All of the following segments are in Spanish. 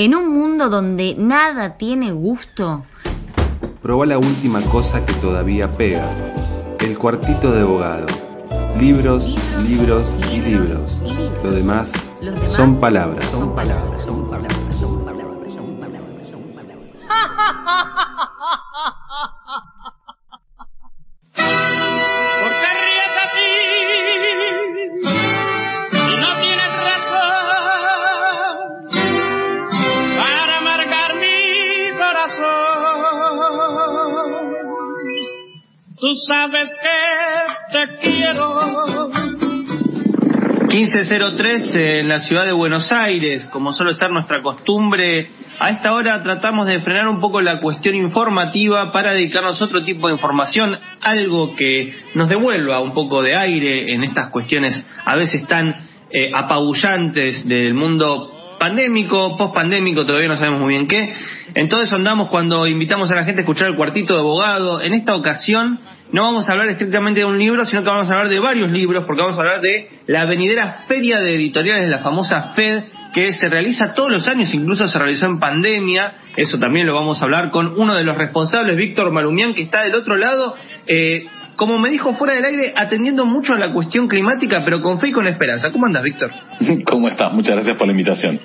En un mundo donde nada tiene gusto. Proba la última cosa que todavía pega. El cuartito de abogado. Libros, libros, y, libros. Lo demás, palabras. Son palabras. Son palabras. Sabes que te quiero. 1503 en la ciudad de Buenos Aires, como suele ser nuestra costumbre, a esta hora tratamos de frenar un poco la cuestión informativa para dedicarnos a otro tipo de información, algo que nos devuelva un poco de aire en estas cuestiones a veces tan eh, apabullantes del mundo pandémico, post-pandémico, todavía no sabemos muy bien qué. Entonces andamos cuando invitamos a la gente a escuchar el cuartito de abogado. En esta ocasión no vamos a hablar estrictamente de un libro, sino que vamos a hablar de varios libros, porque vamos a hablar de la venidera Feria de Editoriales, la famosa FED, que se realiza todos los años, incluso se realizó en pandemia. Eso también lo vamos a hablar con uno de los responsables, Víctor Marumián, que está del otro lado. Eh, como me dijo fuera del aire, atendiendo mucho a la cuestión climática, pero con fe y con esperanza. ¿Cómo andas, Víctor? ¿Cómo estás? Muchas gracias por la invitación.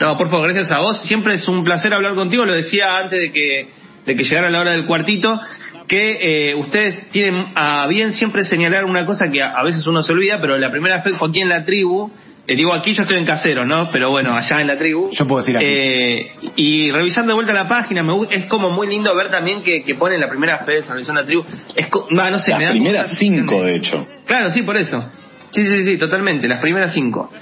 No, por favor, gracias a vos. Siempre es un placer hablar contigo. Lo decía antes de que, de que llegara la hora del cuartito, que eh, ustedes tienen a bien siempre señalar una cosa que a, veces uno se olvida, pero la primera vez fue aquí en la tribu. Eh, digo, aquí yo estoy en casero, ¿no? Pero bueno, allá en la tribu. Yo puedo decir aquí. Eh, y revisando de vuelta la página, me, es como muy lindo ver también que, que ponen la primera fe de San Luis en la tribu. Es, no sé, las me primeras cinco, de hecho. Claro, sí, por eso. Sí, sí, sí, totalmente, las primeras cinco.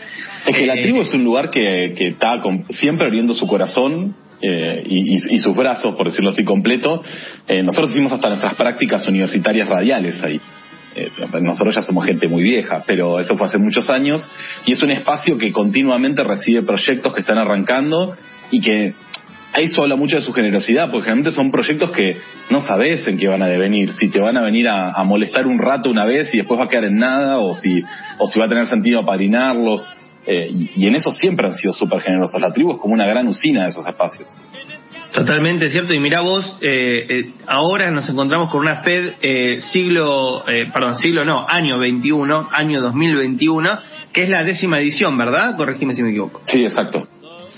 Es que la tribu es un lugar que, que está siempre abriendo su corazón eh, y, sus brazos, por decirlo así, completo. Eh, nosotros hicimos hasta nuestras prácticas universitarias radiales ahí. Eh, nosotros ya somos gente muy vieja, pero eso fue hace muchos años y es un espacio que continuamente recibe proyectos que están arrancando y que eso habla mucho de su generosidad, porque generalmente son proyectos que no sabes en qué van a devenir, si te van a venir a, molestar un rato una vez y después va a quedar en nada, o si, o si va a tener sentido apadrinarlos. Eh, y, en eso siempre han sido súper generosos. La tribu es como una gran usina de esos espacios. Totalmente cierto. Y mira vos, eh, eh, ahora nos encontramos con una FED siglo, perdón, siglo no, año 21, año 2021, que es la décima edición, ¿verdad? Corregime si me equivoco. Sí, exacto.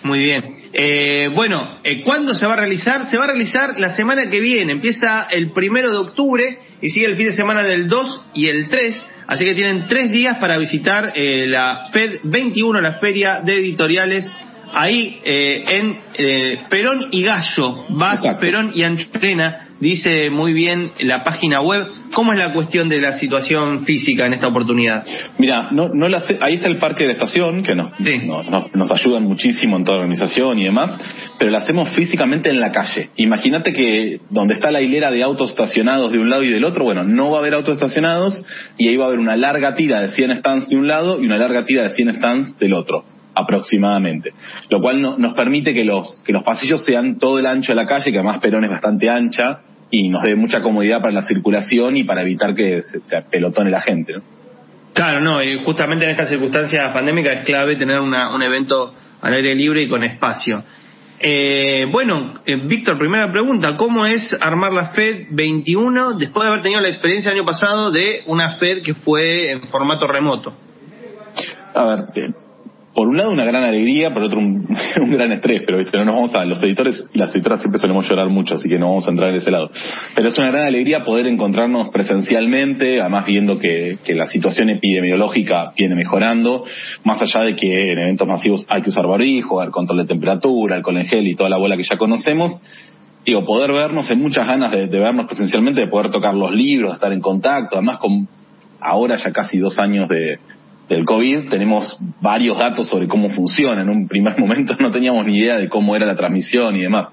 Muy bien. bueno, ¿cuándo se va a realizar? Se va a realizar la semana que viene. Empieza el primero de octubre y sigue el fin de semana del 2 y el 3 Así que tienen tres días para visitar eh, la FED 21, la Feria de Editoriales, ahí eh, en eh, Perón y Gallo, Vas Perón y Anchorena, dice muy bien la página web. ¿Cómo es la cuestión de la situación física en esta oportunidad? Mira, no, no ahí está el parque de la estación, que nos, nos ayudan muchísimo en toda la organización y demás, pero la hacemos físicamente en la calle. Imagínate que donde está la hilera de autos estacionados de un lado y del otro, bueno, no va a haber autos estacionados y ahí va a haber una larga tira de 100 stands de un lado y una larga tira de 100 stands del otro aproximadamente, lo cual nos permite que los, que los pasillos sean todo el ancho de la calle, que además Perón es bastante ancha y nos dé mucha comodidad para la circulación y para evitar que se, pelotone la gente. ¿no? Claro, no, y justamente en esta circunstancia pandémica es clave tener una, un evento al aire libre y con espacio. Eh, bueno, eh, Víctor, primera pregunta, ¿cómo es armar la FED 21 después de haber tenido la experiencia el año pasado de una FED que fue en formato remoto? A ver, eh, por un lado una gran alegría, por otro un, gran estrés, pero ¿viste? no nos vamos a, los editores y las editoras siempre solemos llorar mucho, así que no vamos a entrar en ese lado. Pero es una gran alegría poder encontrarnos presencialmente, además viendo que, la situación epidemiológica viene mejorando, más allá de que en eventos masivos hay que usar barbijo, el control de temperatura, alcohol en gel y toda la bola que ya conocemos, digo, poder vernos, hay muchas ganas de, de vernos presencialmente, de poder tocar los libros, de estar en contacto, además con ahora ya casi dos años de, del COVID, tenemos varios datos sobre cómo funciona. En un primer momento no teníamos ni idea de cómo era la transmisión y demás.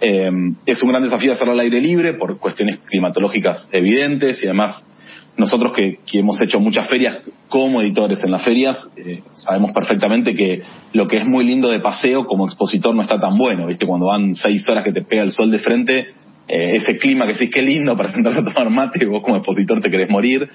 Eh, es un gran desafío hacerlo al aire libre por cuestiones climatológicas evidentes y además nosotros que, hemos hecho muchas ferias como editores en las ferias, eh, sabemos perfectamente que lo que es muy lindo de paseo como expositor no está tan bueno, ¿viste? Cuando van seis horas que te pega el sol de frente, eh, ese clima que decís qué lindo para sentarse a tomar mate, vos como expositor te querés morir.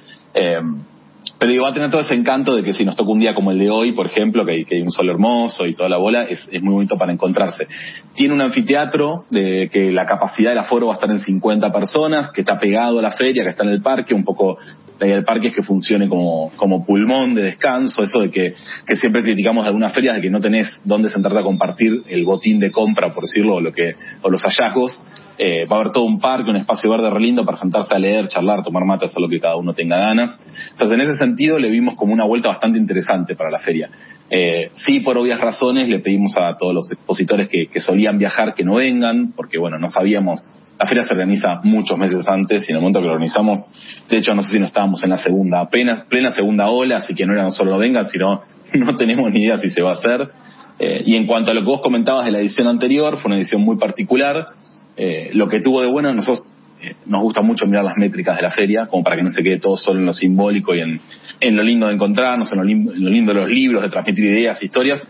Pero digo, va a tener todo ese encanto de que si nos toca un día como el de hoy, por ejemplo, que hay, que hay un sol hermoso y toda la bola, es, es, muy bonito para encontrarse. Tiene un anfiteatro de que la capacidad del aforo va a estar en 50 personas, que está pegado a la feria, que está en el parque, un poco la idea del parque es que funcione como, como pulmón de descanso, eso de que, que siempre criticamos de algunas ferias de que no tenés dónde sentarte a compartir el botín de compra, por decirlo, lo que, o los hallazgos. Eh, va a haber todo un parque, un espacio verde re lindo para sentarse a leer, charlar, tomar mate, hacer lo que cada uno tenga ganas. Entonces, en ese sentido, le vimos como una vuelta bastante interesante para la feria. Eh, sí, por obvias razones, le pedimos a todos los expositores que, que solían viajar que no vengan, porque bueno, no sabíamos la feria se organiza muchos meses antes y en el momento que lo organizamos, de hecho no sé si no estábamos en la segunda, apenas plena segunda ola, así que no era no solo no vengan, sino no tenemos ni idea si se va a hacer. Eh, y en cuanto a lo que vos comentabas de la edición anterior, fue una edición muy particular. Eh, lo que tuvo de bueno, nosotros eh, nos gusta mucho mirar las métricas de la feria, como para que no se quede todo solo en lo simbólico y en, en lo lindo de encontrarnos, en lo, en lo lindo de los libros, de transmitir ideas, historias,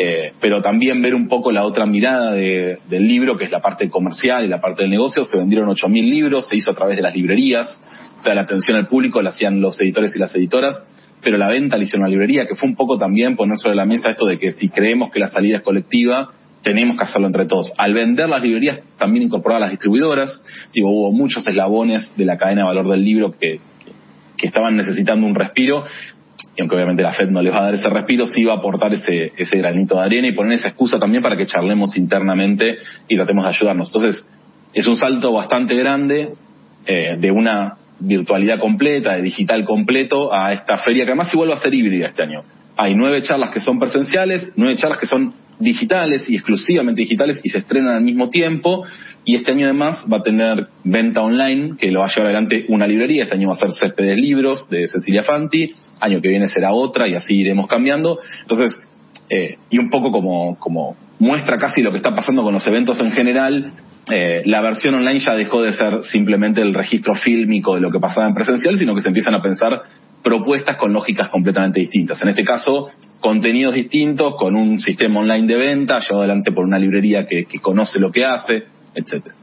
eh, pero también ver un poco la otra mirada de, del libro, que es la parte comercial y la parte del negocio. Se vendieron 8.000 libros, se hizo a través de las librerías, o sea, la atención al público la hacían los editores y las editoras, pero la venta la hicieron la librería, que fue un poco también poner sobre la mesa esto de que si creemos que la salida es colectiva, tenemos que hacerlo entre todos. Al vender las librerías, también incorporar a las distribuidoras, digo, hubo muchos eslabones de la cadena de valor del libro que, que estaban necesitando un respiro y aunque obviamente la Fed no les va a dar ese respiro, sí va a aportar ese, ese granito de arena y poner esa excusa también para que charlemos internamente y tratemos de ayudarnos. Entonces, es un salto bastante grande eh, de una virtualidad completa, de digital completo, a esta feria que además igual va a ser híbrida este año. Hay nueve charlas que son presenciales, nueve charlas que son digitales y exclusivamente digitales y se estrenan al mismo tiempo. Y este año además va a tener venta online, que lo va a llevar adelante una librería. Este año va a ser Céspedes Libros de Cecilia Fanti, año que viene será otra y así iremos cambiando. Entonces, eh, y un poco como, como muestra casi lo que está pasando con los eventos en general, eh, la versión online ya dejó de ser simplemente el registro fílmico de lo que pasaba en presencial, sino que se empiezan a pensar propuestas con lógicas completamente distintas. En este caso, contenidos distintos, con un sistema online de venta, llevado adelante por una librería que, que conoce lo que hace, etcétera.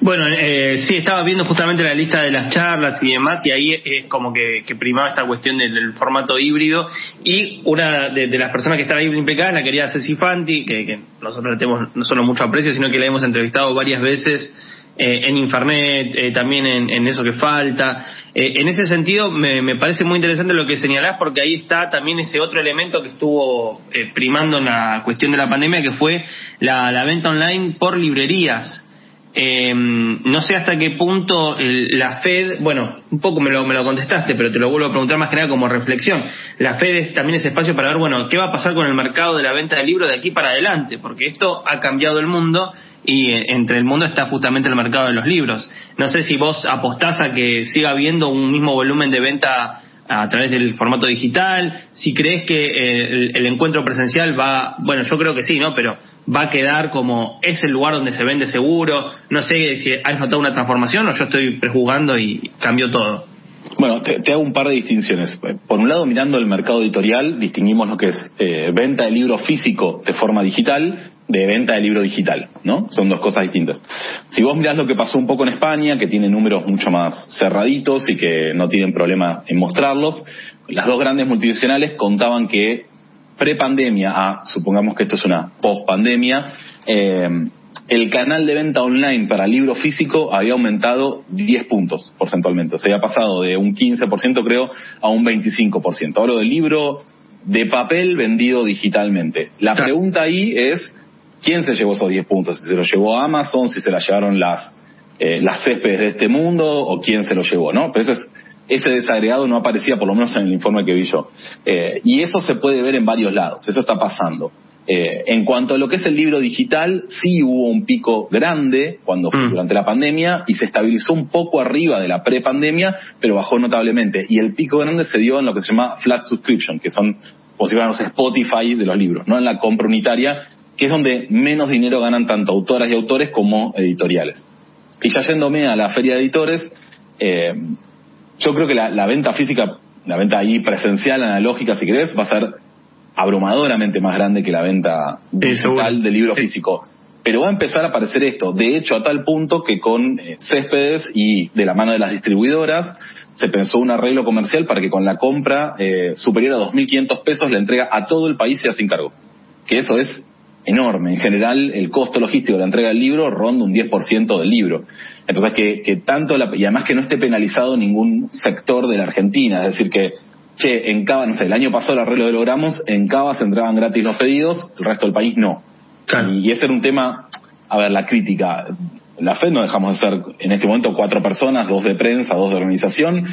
Bueno, eh, sí, estaba viendo justamente la lista de las charlas y demás, y ahí es como que, que primaba esta cuestión del, formato híbrido. Y una de, las personas que estaba ahí implicadas, la querida Ceci Fanti, que, que nosotros le tenemos no solo mucho aprecio, sino que la hemos entrevistado varias veces eh, en Infernet, eh, también en, en, eso que falta. Eh, en ese sentido, me, me, parece muy interesante lo que señalás, porque ahí está también ese otro elemento que estuvo eh, primando en la cuestión de la pandemia, que fue la venta online por librerías. Eh, no sé hasta qué punto la Fed, bueno, un poco me lo, me lo contestaste, pero te lo vuelvo a preguntar más que nada como reflexión. La Fed es también ese espacio para ver, bueno, qué va a pasar con el mercado de la venta de libros de aquí para adelante, porque esto ha cambiado el mundo y eh, entre el mundo está justamente el mercado de los libros. No sé si vos apostás a que siga habiendo un mismo volumen de venta a través del formato digital, si crees que eh, el, encuentro presencial va, bueno, yo creo que sí, ¿no? Pero va a quedar como es el lugar donde se vende seguro. No sé si has notado una transformación o yo estoy prejugando y cambió todo. Bueno, te, te, hago un par de distinciones. Por un lado, mirando el mercado editorial, distinguimos lo que es eh, venta de libro físico de forma digital de venta de libro digital, ¿no? Son dos cosas distintas. Si vos mirás lo que pasó un poco en España, que tiene números mucho más cerraditos y que no tienen problema en mostrarlos, las dos grandes multinacionales contaban que prepandemia a, supongamos que esto es una post-pandemia, eh, el canal de venta online para libro físico había aumentado 10 puntos porcentualmente. O sea, había pasado de un 15% creo a un 25%. Hablo del libro de papel vendido digitalmente. La pregunta ahí es, ¿quién se llevó esos 10 puntos? Si se lo llevó Amazon, si se la llevaron las, eh, las céspedes de este mundo o quién se lo llevó, ¿no? Pero ese es ese desagregado no aparecía por lo menos en el informe que vi yo. Eh, y eso se puede ver en varios lados, eso está pasando. Eh, en cuanto a lo que es el libro digital, sí hubo un pico grande cuando mm. durante la pandemia y se estabilizó un poco arriba de la prepandemia, pero bajó notablemente. Y el pico grande se dio en lo que se llama flat subscription, que son como si fuéramos Spotify de los libros, no en la compra unitaria, que es donde menos dinero ganan tanto autoras y autores como editoriales. Y ya yéndome a la feria de editores, eh, yo creo que la, la, venta física, la venta ahí presencial, analógica, si querés, va a ser abrumadoramente más grande que la venta digital sí, del libro sí. físico. pero va a empezar a aparecer esto. De hecho, a tal punto que con eh, Céspedes y de la mano de las distribuidoras se pensó un arreglo comercial para que con la compra eh, superior a 2.500 pesos la entrega a todo el país sea sin cargo. Que eso es enorme. En general, el costo logístico de la entrega del libro ronda un 10% del libro. Entonces, que, que tanto, la, y además que no esté penalizado ningún sector de la Argentina, es decir, que, che, en Cava, no sé, el año pasado el arreglo lo logramos, en Cava se entraban gratis los pedidos, el resto del país no. Y, ese era un tema, a ver, la crítica. La FED no dejamos de ser en este momento cuatro personas, dos de prensa, dos de organización.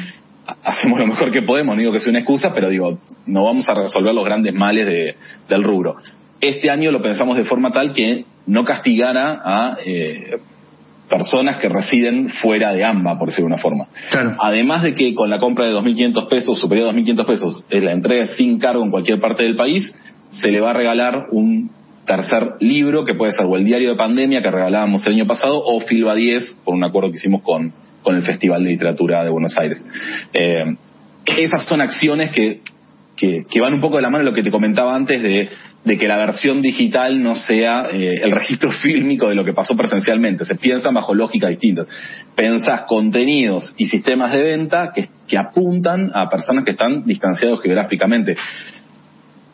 Hacemos lo mejor que podemos, no digo que sea una excusa, pero digo, no vamos a resolver los grandes males de, del rubro. Este año lo pensamos de forma tal que no castigara a eh, personas que residen fuera de AMBA, por decirlo de una forma. Además de que con la compra de 2.500 pesos, superior a 2.500 pesos, es la entrega sin cargo en cualquier parte del país, se le va a regalar un tercer libro, que puede ser o el diario de pandemia que regalábamos el año pasado, o Filba 10, por un acuerdo que hicimos con, con el Festival de Literatura de Buenos Aires. Eh, esas son acciones que, que, que, van un poco de la mano de lo que te comentaba antes de de que la versión digital no sea eh, el registro fílmico de lo que pasó presencialmente. Se piensa bajo lógica distintas. Pensás contenidos y sistemas de venta que, que apuntan a personas que están distanciados geográficamente.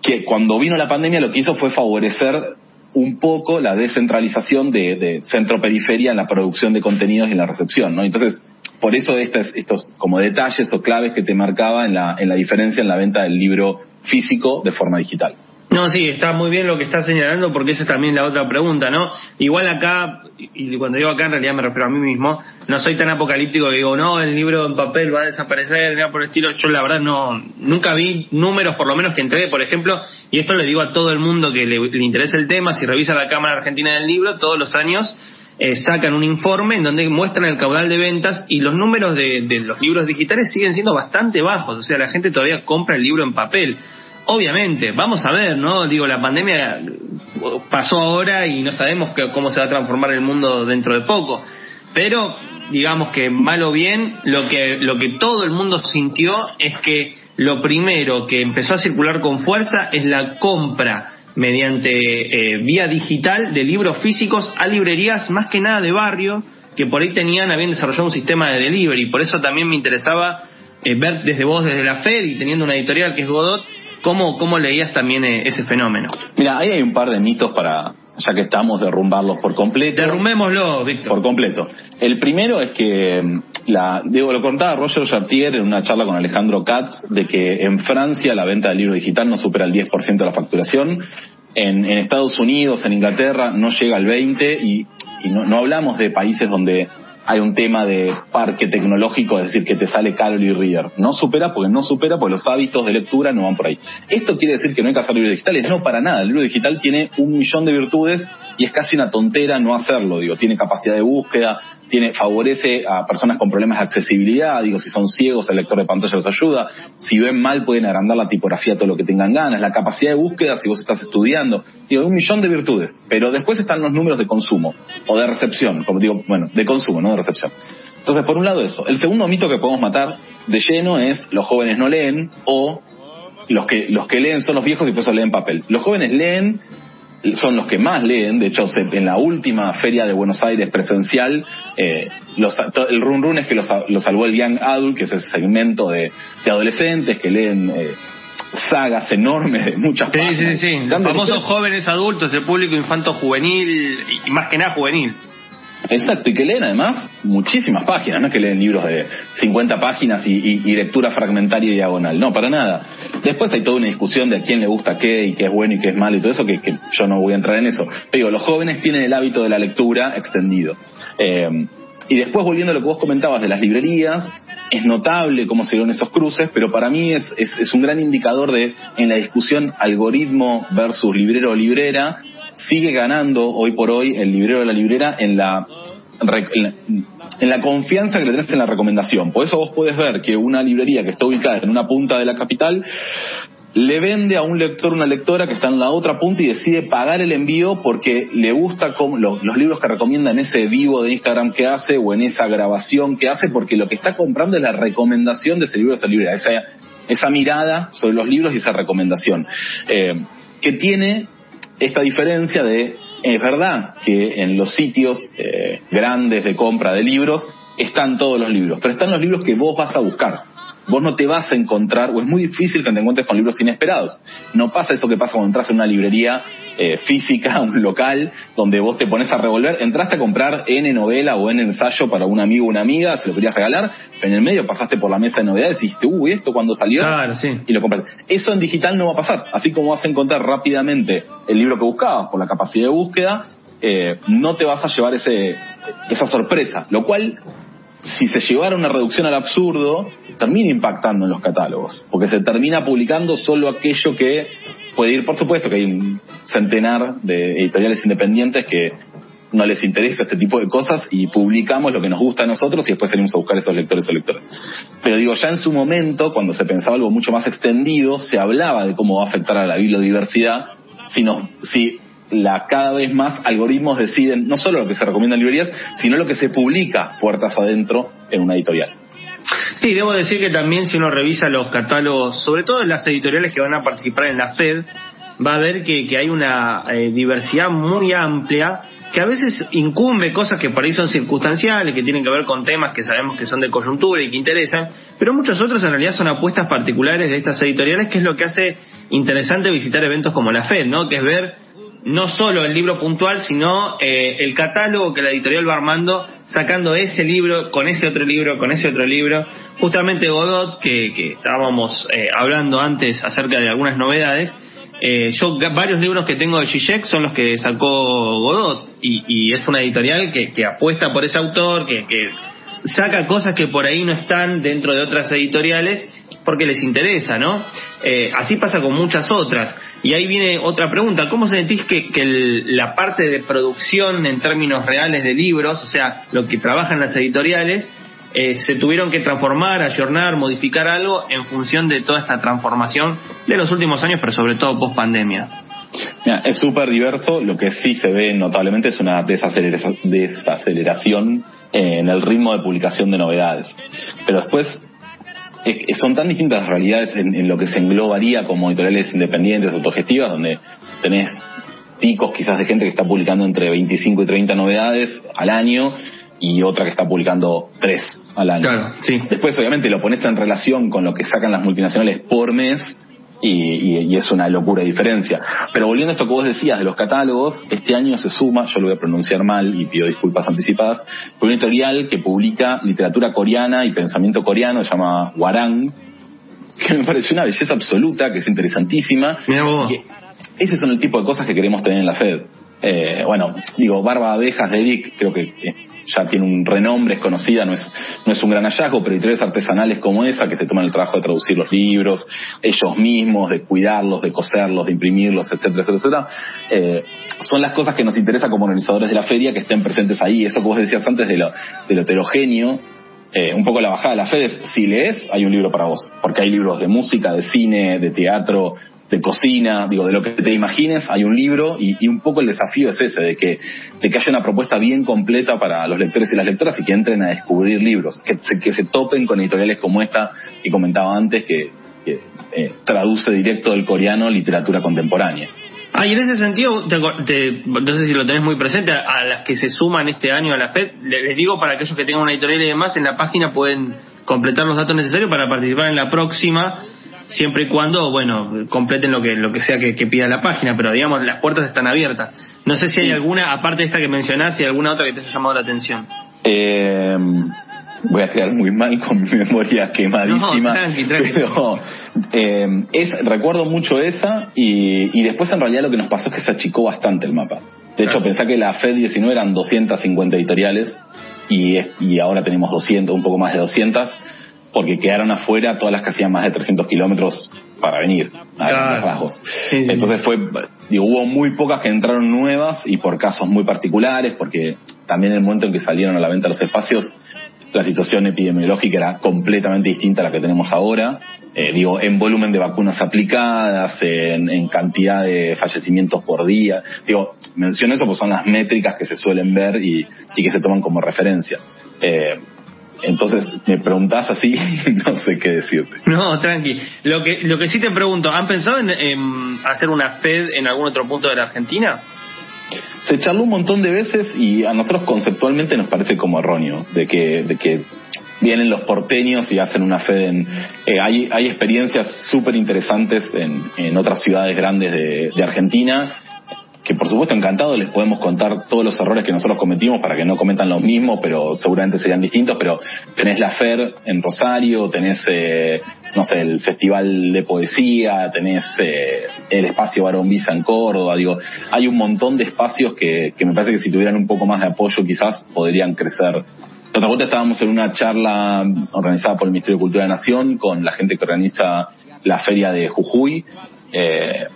Que cuando vino la pandemia lo que hizo fue favorecer un poco la descentralización de, de centro-periferia en la producción de contenidos y en la recepción, ¿no? Entonces, por eso estos, estos como detalles o claves que te marcaba en la, en la diferencia en la venta del libro físico de forma digital. No, sí, está muy bien lo que está señalando porque esa es también la otra pregunta, ¿no? Igual acá, y cuando digo acá en realidad me refiero a mí mismo, no soy tan apocalíptico que digo, no, el libro en papel va a desaparecer, nada por el estilo. Yo la verdad no, nunca vi números por lo menos que entregué, por ejemplo, y esto le digo a todo el mundo que le, interesa el tema, si revisa la Cámara Argentina del Libro, todos los años eh, sacan un informe en donde muestran el caudal de ventas y los números de, de los libros digitales siguen siendo bastante bajos, o sea, la gente todavía compra el libro en papel. Obviamente, vamos a ver, ¿no? Digo, la pandemia pasó ahora y no sabemos cómo se va a transformar el mundo dentro de poco. Pero, digamos que mal o bien, lo que, lo que todo el mundo sintió es que lo primero que empezó a circular con fuerza es la compra mediante eh, vía digital de libros físicos a librerías más que nada de barrio que por ahí tenían, habían desarrollado un sistema de delivery. Por eso también me interesaba eh, ver desde vos, desde la FED y teniendo una editorial que es Godot, ¿Cómo, cómo leías también eh, ese fenómeno? Mira, ahí hay un par de mitos para, ya que estamos, derrumbarlos por completo. Derrumbémoslo, Víctor. Por completo. El primero es que, mm, la, digo, lo contaba Roger Chartier en una charla con Alejandro Katz, de que en Francia la venta del libro digital no supera el 10% de la facturación. En, en, Estados Unidos, en Inglaterra, no llega al 20% y, y no, no hablamos de países donde hay un tema de parque tecnológico, es decir, que te sale caro el reader. No supera porque no supera porque los hábitos de lectura no van por ahí. ¿Esto quiere decir que no hay que hacer libros digitales? No, para nada. El libro digital tiene un millón de virtudes y es casi una tontera no hacerlo, digo. Tiene capacidad de búsqueda, tiene, favorece a personas con problemas de accesibilidad, digo, si son ciegos, el lector de pantalla los ayuda, si ven mal pueden agrandar la tipografía todo lo que tengan ganas, la capacidad de búsqueda si vos estás estudiando, digo, un millón de virtudes, pero después están los números de consumo o de recepción, como digo, bueno, de consumo, no de recepción. Entonces, por un lado eso. El segundo mito que podemos matar de lleno es los jóvenes no leen o los que, los que leen son los viejos y por eso leen papel. Los jóvenes leen son los que más leen. De hecho, en la última feria de Buenos Aires presencial, eh, los, el run run es que lo, salvó el Young Adult, que es ese segmento de, adolescentes que leen eh, sagas enormes de muchas sí, Sí, sí, sí. Los famosos jóvenes adultos, el público infanto juvenil y más que nada juvenil. Exacto, y que leen además muchísimas páginas, no es que leen libros de 50 páginas y, lectura fragmentaria y diagonal, no, para nada. Después hay toda una discusión de a quién le gusta qué y qué es bueno y qué es malo y todo eso, que, yo no voy a entrar en eso. Pero digo, los jóvenes tienen el hábito de la lectura extendido. Eh, y después, volviendo a lo que vos comentabas de las librerías, es notable cómo se dieron esos cruces, pero para mí es, es, un gran indicador de, en la discusión algoritmo versus librero o librera, sigue ganando hoy por hoy el librero de la librera en la, en la, confianza que le tenés en la recomendación. Por eso vos podés ver que una librería que está ubicada en una punta de la capital le vende a un lector una lectora que está en la otra punta y decide pagar el envío porque le gusta los, los, libros que recomienda en ese vivo de Instagram que hace o en esa grabación que hace porque lo que está comprando es la recomendación de ese libro, esa librería, esa, esa mirada sobre los libros y esa recomendación. Eh, que tiene esta diferencia de es verdad que en los sitios eh, grandes de compra de libros están todos los libros, pero están los libros que vos vas a buscar vos no te vas a encontrar, o es muy difícil que te encuentres con libros inesperados. No pasa eso que pasa cuando entras en una librería eh, física, un local, donde vos te pones a revolver, entraste a comprar N novela o N ensayo para un amigo o una amiga, se lo querías regalar, pero en el medio pasaste por la mesa de novedades y dijiste, uy, ¿esto cuando salió? Claro, sí. Y lo compraste. Eso en digital no va a pasar. Así como vas a encontrar rápidamente el libro que buscabas por la capacidad de búsqueda, eh, no te vas a llevar ese, esa sorpresa, lo cual si se llevara una reducción al absurdo, termina impactando en los catálogos, porque se termina publicando solo aquello que puede ir, por supuesto que hay un centenar de editoriales independientes que no les interesa este tipo de cosas y publicamos lo que nos gusta a nosotros y después salimos a buscar esos lectores o lectores. Pero digo, ya en su momento, cuando se pensaba algo mucho más extendido, se hablaba de cómo va a afectar a la biodiversidad si, nos, si la cada vez más algoritmos deciden no solo lo que se recomienda en librerías, sino lo que se publica puertas adentro en una editorial. Sí, debo decir que también si uno revisa los catálogos, sobre todo en las editoriales que van a participar en la FED, va a ver que, hay una eh, diversidad muy amplia que a veces incumbe cosas que por ahí son circunstanciales, que tienen que ver con temas que sabemos que son de coyuntura y que interesan, pero muchos otros en realidad son apuestas particulares de estas editoriales, que es lo que hace interesante visitar eventos como la FED, ¿no? Que es ver no solo el libro puntual, sino eh, el catálogo que la editorial va armando, sacando ese libro con ese otro libro, con ese otro libro. Justamente Godot, que, estábamos eh, hablando antes acerca de algunas novedades, eh, yo varios libros que tengo de Zizek son los que sacó Godot y, es una editorial que, apuesta por ese autor, que, que saca cosas que por ahí no están dentro de otras editoriales porque les interesa, ¿no? Eh, así pasa con muchas otras. Y ahí viene otra pregunta, ¿cómo sentís que, que la parte de producción en términos reales de libros, o sea, lo que trabajan las editoriales, eh, se tuvieron que transformar, ayornar, modificar algo en función de toda esta transformación de los últimos años, pero sobre todo post pandemia? es súper diverso, lo que sí se ve notablemente es una desaceleración en el ritmo de publicación de novedades. Pero después son tan distintas las realidades en, lo que se englobaría como editoriales independientes, autogestivas, donde tenés picos quizás de gente que está publicando entre 25 y 30 novedades al año y otra que está publicando 3 al año. Claro, sí. Después obviamente lo pones en relación con lo que sacan las multinacionales por mes y, es una locura de diferencia. Pero volviendo a esto que vos decías de los catálogos, este año se suma, yo lo voy a pronunciar mal y pido disculpas anticipadas, con un editorial que publica literatura coreana y pensamiento coreano, se llama Warang, que me pareció una belleza absoluta, que es interesantísima. ese son el tipo de cosas que queremos tener en la FED. Eh, bueno, digo, Barba Abejas de Eric, creo que ya tiene un renombre, es conocida, no es, no es un gran hallazgo, pero editoriales artesanales como esa, que se toman el trabajo de traducir los libros, ellos mismos, de cuidarlos, de coserlos, de imprimirlos, etcétera, etcétera, etcétera, eh, son las cosas que nos interesa como organizadores de la feria, que estén presentes ahí. Eso que vos decías antes de lo, de lo heterogéneo, eh, un poco la bajada de la fe si lees, hay un libro para vos, porque hay libros de música, de cine, de teatro, de cocina, digo, de lo que te imagines, hay un libro y, un poco el desafío es ese, de que, de que haya una propuesta bien completa para los lectores y las lectoras y que entren a descubrir libros, que se, que se topen con editoriales como esta que comentaba antes, que, eh, traduce directo del coreano literatura contemporánea. Ah, y en ese sentido, no sé si lo tenés muy presente, a las que se suman este año a la FED, les digo para aquellos que tengan una editorial y demás, en la página pueden completar los datos necesarios para participar en la próxima siempre y cuando, bueno, completen lo que, lo que sea que, pida la página, pero digamos, las puertas están abiertas. No sé si hay alguna, aparte de esta que mencionás, si hay alguna otra que te haya llamado la atención. Eh, voy a quedar muy mal con mi memoria quemadísima. Pero eh, es, recuerdo mucho esa y, y después en realidad lo que nos pasó es que se achicó bastante el mapa. De hecho, pensá que la FED 19 eran 250 editoriales y, y ahora tenemos 200, un poco más de 200 porque quedaron afuera todas las que hacían más de 300 kilómetros para venir a los rasgos. Entonces fue, digo, hubo muy pocas que entraron nuevas y por casos muy particulares, porque también en el momento en que salieron a la venta los espacios, la situación epidemiológica era completamente distinta a la que tenemos ahora. Eh, digo, en volumen de vacunas aplicadas, en, cantidad de fallecimientos por día. Digo, menciono eso porque son las métricas que se suelen ver y, y que se toman como referencia. Eh, entonces me preguntás así no sé qué decirte. No, tranqui. Lo que, lo que sí te pregunto, ¿han pensado en, hacer una FED en algún otro punto de la Argentina? se charló un montón de veces y a nosotros conceptualmente nos parece como erróneo, de que, de que vienen los porteños y hacen una fe en... Eh, hay, hay experiencias súper interesantes en, en otras ciudades grandes de, de Argentina que por supuesto encantado les podemos contar todos los errores que nosotros cometimos para que no cometan lo mismo, pero seguramente serían distintos, pero tenés la FER en Rosario, tenés, eh, no sé, el Festival de Poesía, tenés eh, el espacio Barón Visa en Córdoba, digo, hay un montón de espacios que, que me parece que si tuvieran un poco más de apoyo quizás podrían crecer. Otra vuelta estábamos en una charla organizada por el Ministerio de Cultura de la Nación con la gente que organiza la feria de Jujuy, eh,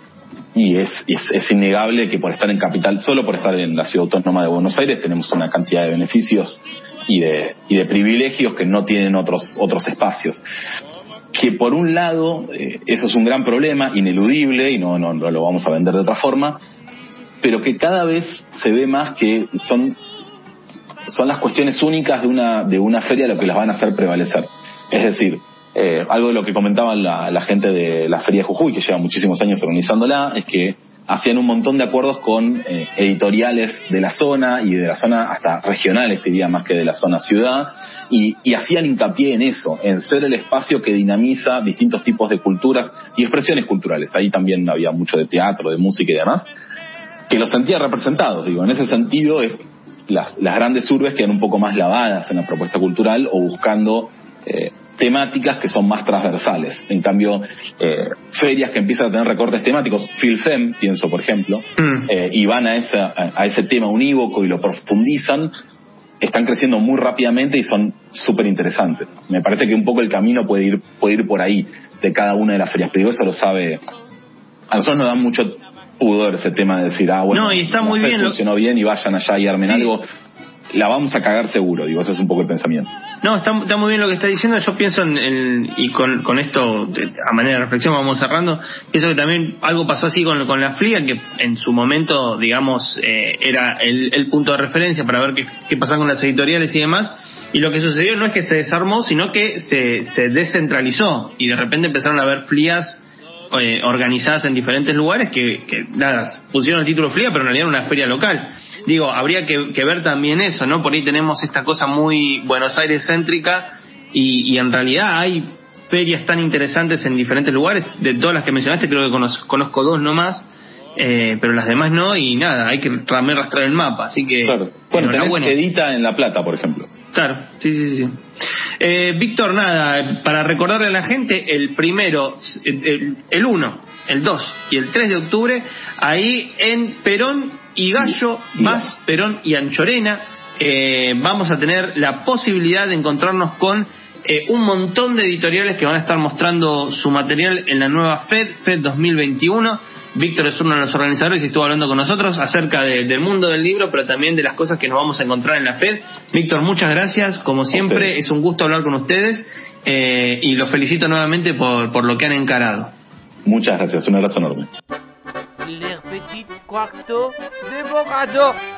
y es, es, es, innegable que por estar en capital, solo por estar en la ciudad autónoma de Buenos Aires, tenemos una cantidad de beneficios y de, y de privilegios que no tienen otros, otros espacios. Que por un lado, eh, eso es un gran problema, ineludible, y no, no, no lo vamos a vender de otra forma, pero que cada vez se ve más que son, son las cuestiones únicas de una, de una feria lo que las van a hacer prevalecer. Es decir, eh, algo de lo que comentaban la, la, gente de la Feria Jujuy, que lleva muchísimos años organizándola, es que hacían un montón de acuerdos con eh, editoriales de la zona y de la zona hasta regionales, diría más que de la zona ciudad, y, hacían hincapié en eso, en ser el espacio que dinamiza distintos tipos de culturas y expresiones culturales. Ahí también había mucho de teatro, de música y demás, que los sentía representados. Digo, en ese sentido, es, las, las grandes urbes quedan un poco más lavadas en la propuesta cultural o buscando eh, temáticas que son más transversales. En cambio, eh, ferias que empiezan a tener recortes temáticos, FilFem, pienso por ejemplo, mm. eh, y van a, esa, a ese tema unívoco y lo profundizan, están creciendo muy rápidamente y son súper interesantes. Me parece que un poco el camino puede ir, puede ir por ahí de cada una de las ferias, pero eso lo sabe. A nosotros nos da mucho pudor ese tema de decir, ah, bueno, no, y está muy bien, funcionó bien y vayan allá y armen sí. algo la vamos a cagar seguro, digo, ese es un poco el pensamiento. No, está, está muy bien lo que está diciendo, yo pienso en, en y con, con esto, a manera de reflexión, vamos cerrando, pienso que también algo pasó así con, con la fría, que en su momento, digamos, eh, era el, el, punto de referencia para ver qué, qué pasaba con las editoriales y demás, y lo que sucedió no es que se desarmó, sino que se, se descentralizó, y de repente empezaron a haber frías eh, organizadas en diferentes lugares que, nada, pusieron el título fría, pero en realidad era una feria local digo, habría que, que, ver también eso, ¿no? Por ahí tenemos esta cosa muy Buenos Aires céntrica y, y, en realidad hay ferias tan interesantes en diferentes lugares, de todas las que mencionaste creo que conozco, conozco dos nomás, eh, pero las demás no y nada, hay que también rastrear el mapa, así que... Claro. Bueno, tenés Edita en La Plata, por ejemplo. Claro, sí, sí, sí. Eh, Víctor, nada, para recordarle a la gente, el primero, el 1, el 2 y el 3 de octubre, ahí en Perón y Gallo, más Perón y Anchorena, eh, vamos a tener la posibilidad de encontrarnos con eh, un montón de editoriales que van a estar mostrando su material en la nueva FED, FED 2021. Víctor es uno de los organizadores y estuvo hablando con nosotros acerca de, del mundo del libro, pero también de las cosas que nos vamos a encontrar en la FED. Víctor, muchas gracias. Como siempre, okay. es un gusto hablar con ustedes eh, y los felicito nuevamente por, por lo que han encarado. Muchas gracias, un abrazo enorme. Les petits quartos de Borado.